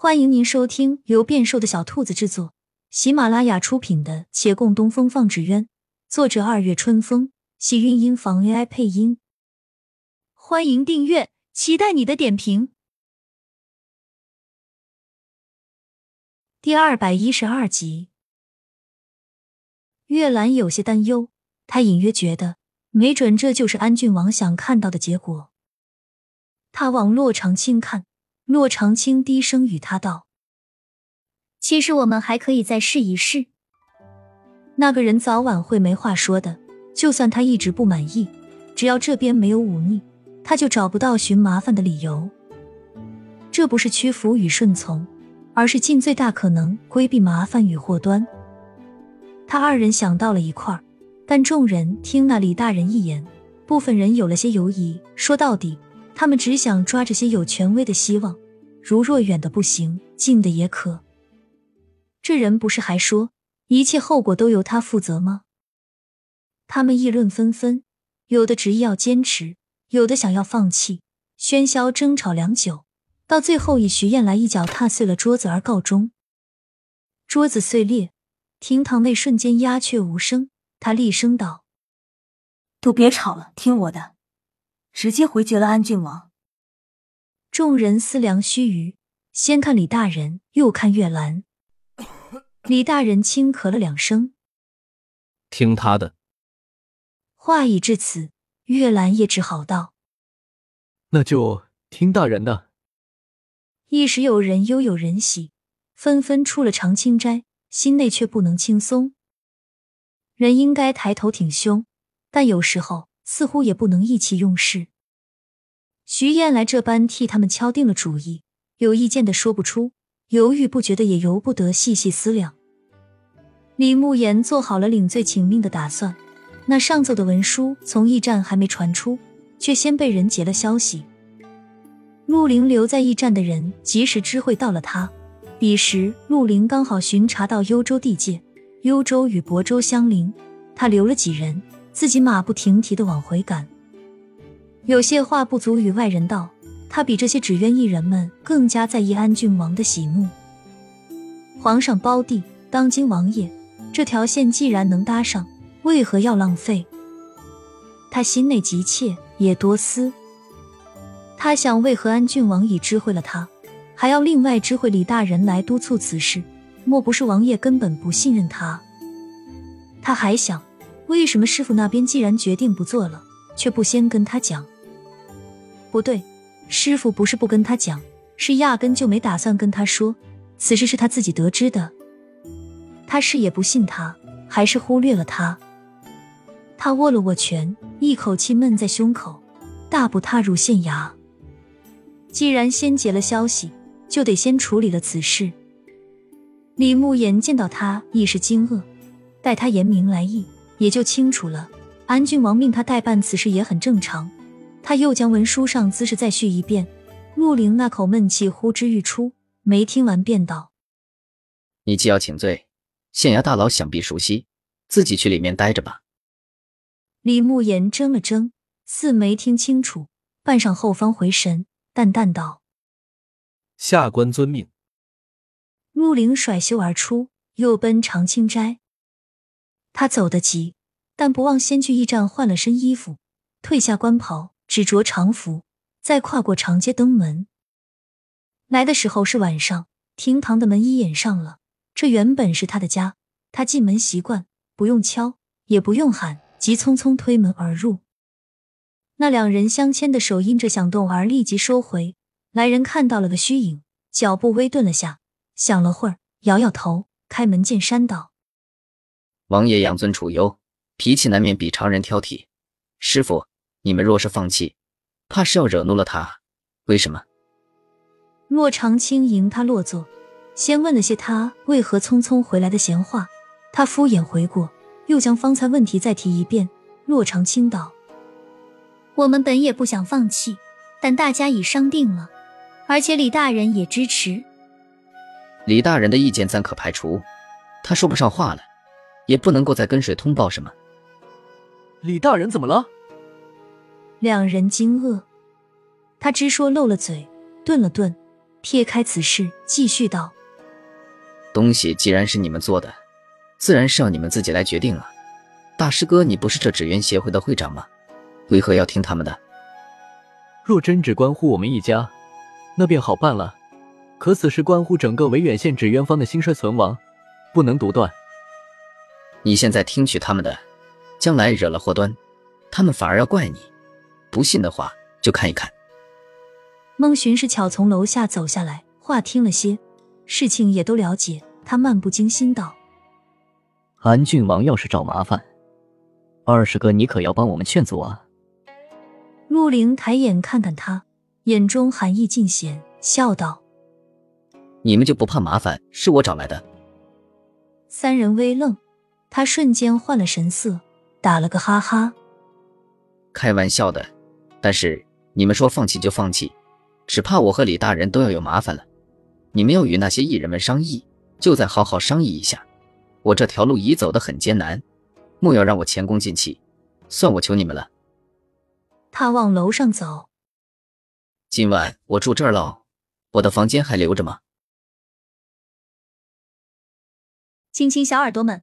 欢迎您收听由变瘦的小兔子制作、喜马拉雅出品的《且共东风放纸鸢》，作者二月春风，喜韵音房 AI 配音。欢迎订阅，期待你的点评。第二百一十二集，月兰有些担忧，她隐约觉得，没准这就是安郡王想看到的结果。他往洛长青看。洛长青低声与他道：“其实我们还可以再试一试。那个人早晚会没话说的，就算他一直不满意，只要这边没有忤逆，他就找不到寻麻烦的理由。这不是屈服与顺从，而是尽最大可能规避麻烦与祸端。”他二人想到了一块儿，但众人听那李大人一言，部分人有了些犹疑。说到底。他们只想抓这些有权威的希望，如若远的不行，近的也可。这人不是还说一切后果都由他负责吗？他们议论纷纷，有的执意要坚持，有的想要放弃，喧嚣争吵良久，到最后以徐燕来一脚踏碎了桌子而告终。桌子碎裂，厅堂内瞬间鸦雀无声。他厉声道：“都别吵了，听我的。”直接回绝了安郡王。众人思量须臾，先看李大人，又看月兰。李大人轻咳了两声，听他的。话已至此，月兰也只好道：“那就听大人的。”一时有人忧，有人喜，纷纷出了长青斋，心内却不能轻松。人应该抬头挺胸，但有时候。似乎也不能意气用事。徐燕来这般替他们敲定了主意，有意见的说不出，犹豫不决的也由不得细细思量。李慕言做好了领罪请命的打算，那上奏的文书从驿站还没传出，却先被人截了消息。陆凌留在驿站的人及时知会到了他。彼时陆凌刚好巡查到幽州地界，幽州与亳州相邻，他留了几人。自己马不停蹄的往回赶，有些话不足与外人道。他比这些纸鸢艺人们更加在意安郡王的喜怒。皇上胞弟，当今王爷，这条线既然能搭上，为何要浪费？他心内急切，也多思。他想，为何安郡王已知会了他，还要另外知会李大人来督促此事？莫不是王爷根本不信任他？他还想。为什么师傅那边既然决定不做了，却不先跟他讲？不对，师傅不是不跟他讲，是压根就没打算跟他说。此事是他自己得知的，他是也不信他，还是忽略了他？他握了握拳，一口气闷在胸口，大步踏入县衙。既然先结了消息，就得先处理了此事。李慕言见到他，一时惊愕，待他言明来意。也就清楚了，安郡王命他代办此事也很正常。他又将文书上姿势再续一遍，陆凌那口闷气呼之欲出，没听完便道：“你既要请罪，县衙大佬想必熟悉，自己去里面待着吧。”李慕言怔了怔，似没听清楚，半晌后方回神，淡淡道：“下官遵命。”陆凌甩袖而出，又奔长青斋。他走得急，但不忘先去驿站换了身衣服，褪下官袍，只着长服，再跨过长街登门。来的时候是晚上，厅堂的门已掩上了。这原本是他的家，他进门习惯，不用敲，也不用喊，急匆匆推门而入。那两人相牵的手因着响动而立即收回。来人看到了个虚影，脚步微顿了下，想了会儿，摇摇头，开门见山道。王爷养尊处优，脾气难免比常人挑剔。师傅，你们若是放弃，怕是要惹怒了他。为什么？洛长青迎他落座，先问了些他为何匆匆回来的闲话。他敷衍回过，又将方才问题再提一遍。洛长青道：“我们本也不想放弃，但大家已商定了，而且李大人也支持。李大人的意见暂可排除，他说不上话了。”也不能够再跟谁通报什么。李大人怎么了？两人惊愕，他只说漏了嘴，顿了顿，撇开此事，继续道：“东西既然是你们做的，自然是要你们自己来决定了。大师哥，你不是这纸鸢协会的会长吗？为何要听他们的？若真只关乎我们一家，那便好办了。可此事关乎整个维远县纸鸢坊的兴衰存亡，不能独断。你现在听取他们的，将来惹了祸端，他们反而要怪你。不信的话，就看一看。”孟寻是巧从楼下走下来，话听了些，事情也都了解。他漫不经心道：“韩郡王要是找麻烦，二师哥你可要帮我们劝阻啊！”陆凌抬眼看看他，眼中寒意尽显，笑道：“你们就不怕麻烦是我找来的？”三人微愣，他瞬间换了神色，打了个哈哈：“开玩笑的，但是你们说放弃就放弃。”只怕我和李大人都要有麻烦了。你们要与那些艺人们商议，就再好好商议一下。我这条路已走得很艰难，莫要让我前功尽弃，算我求你们了。他往楼上走。今晚我住这儿喽，我的房间还留着吗？亲亲小耳朵们，